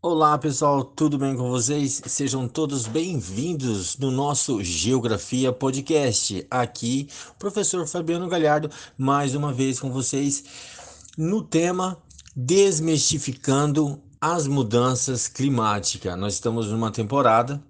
Olá pessoal, tudo bem com vocês? Sejam todos bem-vindos no nosso Geografia Podcast. Aqui, professor Fabiano Galhardo, mais uma vez com vocês no tema Desmistificando as Mudanças Climáticas. Nós estamos numa temporada,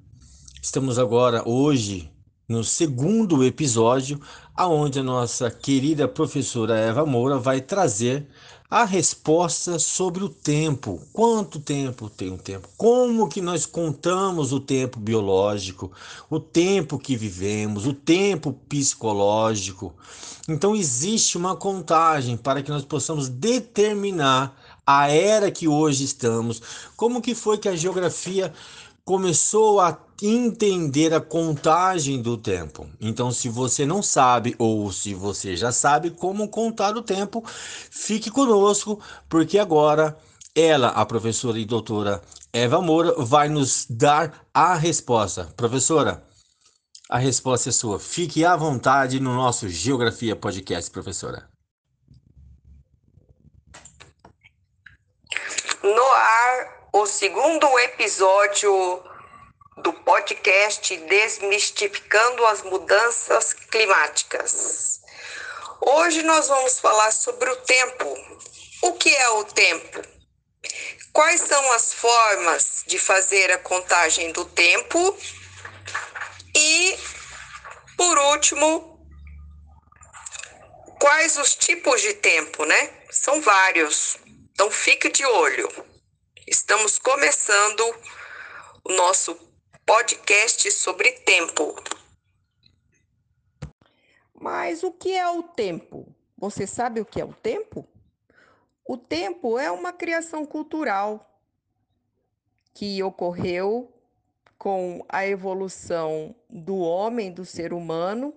estamos agora, hoje, no segundo episódio, aonde a nossa querida professora Eva Moura vai trazer a resposta sobre o tempo. Quanto tempo tem o tempo? Como que nós contamos o tempo biológico, o tempo que vivemos, o tempo psicológico? Então existe uma contagem para que nós possamos determinar a era que hoje estamos. Como que foi que a geografia começou a entender a contagem do tempo. Então, se você não sabe ou se você já sabe como contar o tempo, fique conosco, porque agora ela, a professora e doutora Eva Moura, vai nos dar a resposta. Professora, a resposta é sua. Fique à vontade no nosso Geografia Podcast, professora. No ar o segundo episódio do podcast Desmistificando as Mudanças Climáticas. Hoje nós vamos falar sobre o tempo. O que é o tempo? Quais são as formas de fazer a contagem do tempo? E, por último, quais os tipos de tempo, né? São vários. Então fique de olho. Estamos começando o nosso podcast sobre tempo. Mas o que é o tempo? Você sabe o que é o tempo? O tempo é uma criação cultural que ocorreu com a evolução do homem, do ser humano,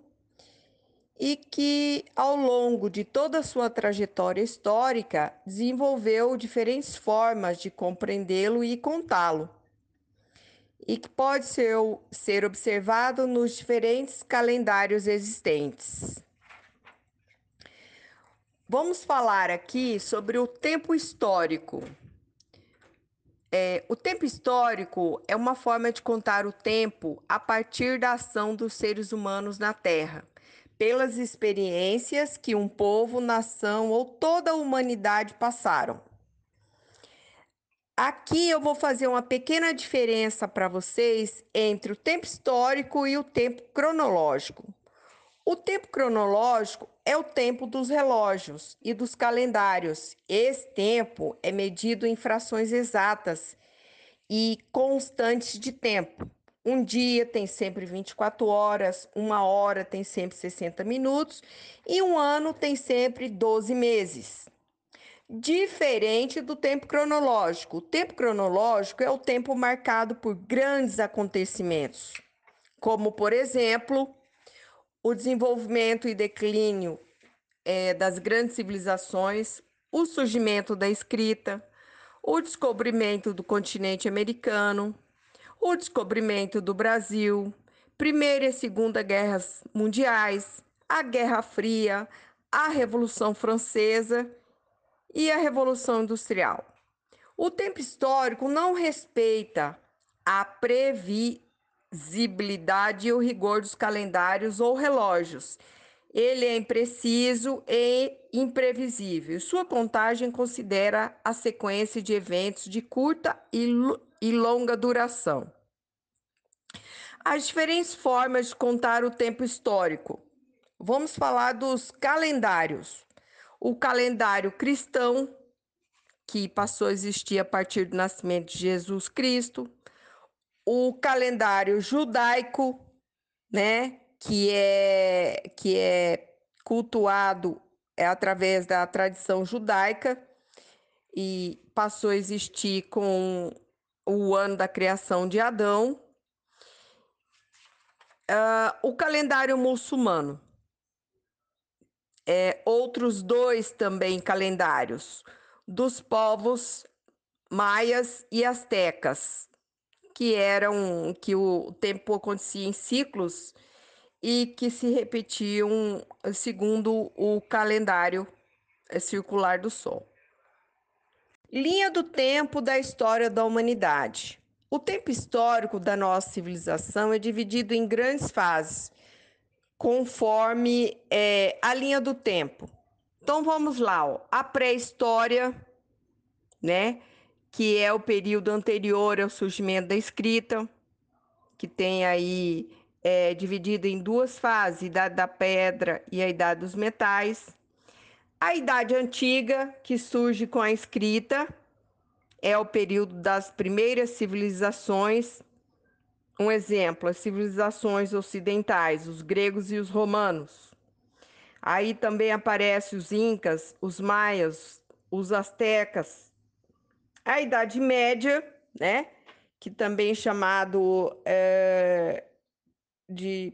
e que, ao longo de toda a sua trajetória histórica, desenvolveu diferentes formas de compreendê-lo e contá-lo, e que pode ser, ser observado nos diferentes calendários existentes. Vamos falar aqui sobre o tempo histórico. É, o tempo histórico é uma forma de contar o tempo a partir da ação dos seres humanos na Terra pelas experiências que um povo, nação ou toda a humanidade passaram. Aqui eu vou fazer uma pequena diferença para vocês entre o tempo histórico e o tempo cronológico. O tempo cronológico é o tempo dos relógios e dos calendários. Esse tempo é medido em frações exatas e constantes de tempo. Um dia tem sempre 24 horas, uma hora tem sempre 60 minutos e um ano tem sempre 12 meses. Diferente do tempo cronológico. O tempo cronológico é o tempo marcado por grandes acontecimentos, como, por exemplo, o desenvolvimento e declínio é, das grandes civilizações, o surgimento da escrita, o descobrimento do continente americano, o descobrimento do Brasil, Primeira e Segunda Guerras Mundiais, a Guerra Fria, a Revolução Francesa e a Revolução Industrial. O tempo histórico não respeita a previsibilidade e o rigor dos calendários ou relógios. Ele é impreciso e imprevisível. Sua contagem considera a sequência de eventos de curta e e longa duração. As diferentes formas de contar o tempo histórico. Vamos falar dos calendários. O calendário cristão, que passou a existir a partir do nascimento de Jesus Cristo. O calendário judaico, né, que é que é cultuado é através da tradição judaica e passou a existir com o ano da criação de Adão, uh, o calendário muçulmano. É, outros dois também calendários dos povos maias e astecas, que eram que o tempo acontecia em ciclos e que se repetiam segundo o calendário eh, circular do Sol. Linha do tempo da história da humanidade. O tempo histórico da nossa civilização é dividido em grandes fases, conforme é, a linha do tempo. Então vamos lá, ó. a pré-história, né, que é o período anterior ao surgimento da escrita, que tem aí é, dividido em duas fases, idade da pedra e a idade dos metais. A idade antiga, que surge com a escrita, é o período das primeiras civilizações. Um exemplo, as civilizações ocidentais, os gregos e os romanos. Aí também aparecem os incas, os maias, os astecas. A Idade Média, né? Que também é chamado é, de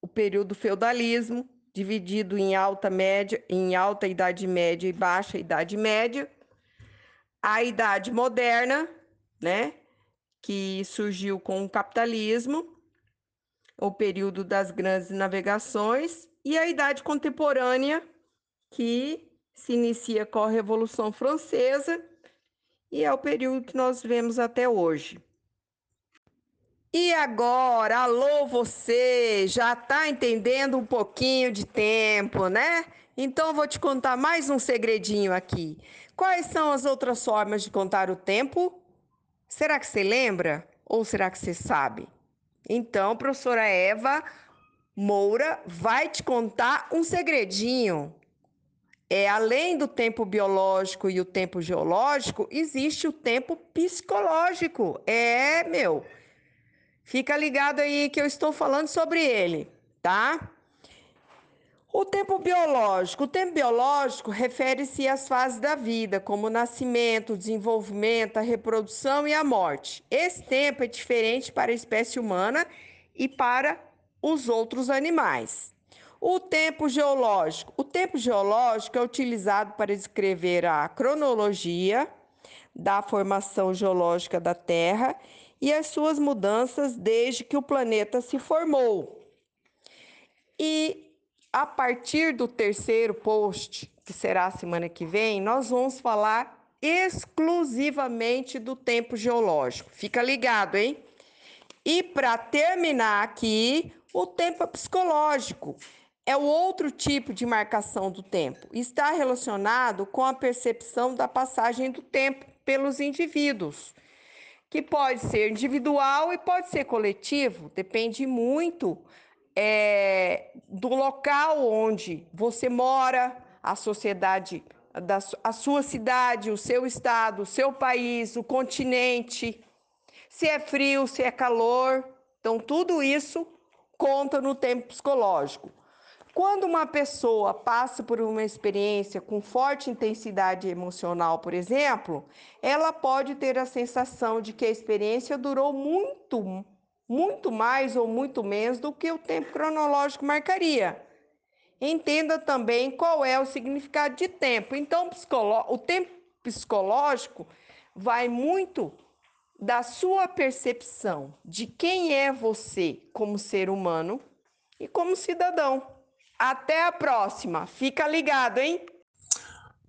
o período feudalismo, dividido em alta média, em alta idade média e baixa idade média a idade moderna, né, que surgiu com o capitalismo, o período das grandes navegações, e a idade contemporânea, que se inicia com a Revolução Francesa e é o período que nós vemos até hoje. E agora, alô você, já está entendendo um pouquinho de tempo, né? Então, vou te contar mais um segredinho aqui. Quais são as outras formas de contar o tempo? Será que você lembra? Ou será que você sabe? Então, professora Eva Moura vai te contar um segredinho. É, além do tempo biológico e o tempo geológico, existe o tempo psicológico. É, meu. Fica ligado aí que eu estou falando sobre ele, tá? O tempo biológico. O tempo biológico refere-se às fases da vida, como o nascimento, o desenvolvimento, a reprodução e a morte. Esse tempo é diferente para a espécie humana e para os outros animais. O tempo geológico. O tempo geológico é utilizado para descrever a cronologia da formação geológica da Terra e as suas mudanças desde que o planeta se formou. E a partir do terceiro post, que será a semana que vem, nós vamos falar exclusivamente do tempo geológico. Fica ligado, hein? E para terminar aqui, o tempo psicológico é o outro tipo de marcação do tempo. Está relacionado com a percepção da passagem do tempo pelos indivíduos, que pode ser individual e pode ser coletivo, depende muito é, do local onde você mora, a sociedade, da, a sua cidade, o seu estado, o seu país, o continente, se é frio, se é calor. Então, tudo isso conta no tempo psicológico. Quando uma pessoa passa por uma experiência com forte intensidade emocional, por exemplo, ela pode ter a sensação de que a experiência durou muito muito mais ou muito menos do que o tempo cronológico marcaria. Entenda também qual é o significado de tempo. Então, o tempo psicológico vai muito da sua percepção de quem é você como ser humano e como cidadão. Até a próxima. Fica ligado, hein?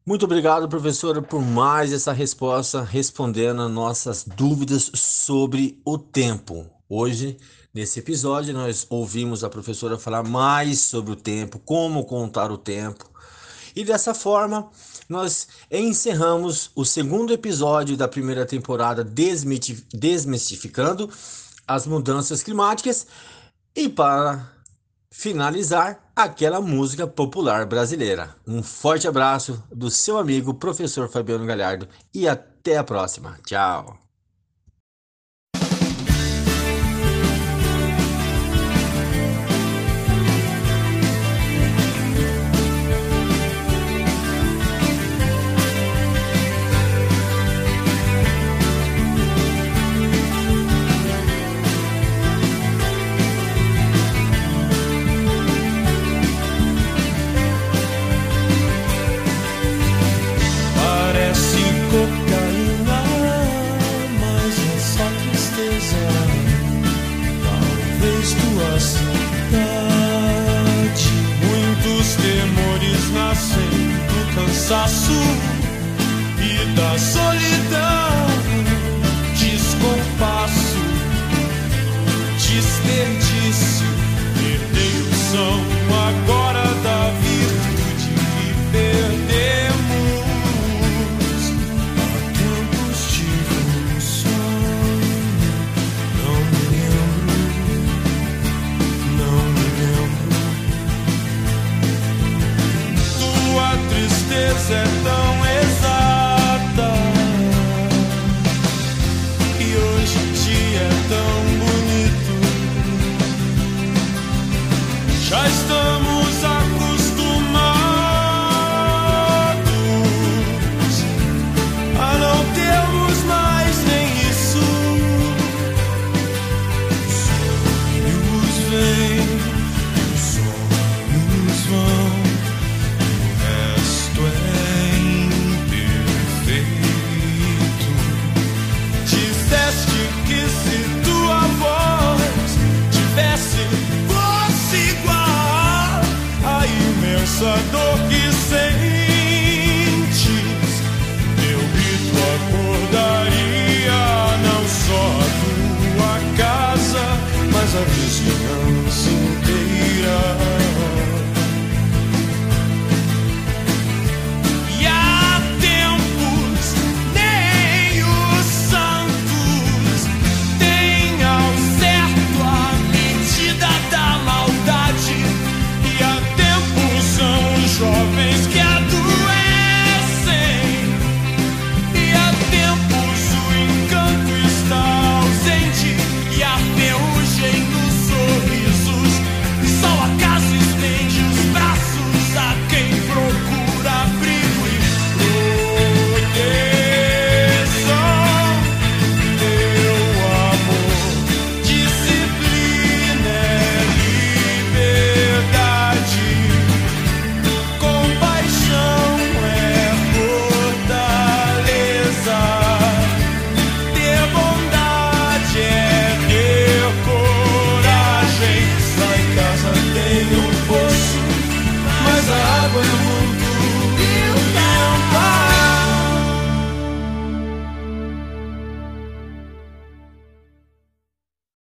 Muito obrigado, professora, por mais essa resposta respondendo nossas dúvidas sobre o tempo. Hoje, nesse episódio, nós ouvimos a professora falar mais sobre o tempo, como contar o tempo. E dessa forma, nós encerramos o segundo episódio da primeira temporada Desmistificando as Mudanças Climáticas. E para finalizar, aquela música popular brasileira. Um forte abraço do seu amigo, professor Fabiano Galhardo, e até a próxima. Tchau! Talvez tua saudade Muitos temores nascem do cansaço E da solidão. Descompasso Desperdício Perdei o som Já essa dor que sentes, meu grito acordaria não só a tua casa, mas a vizinhança.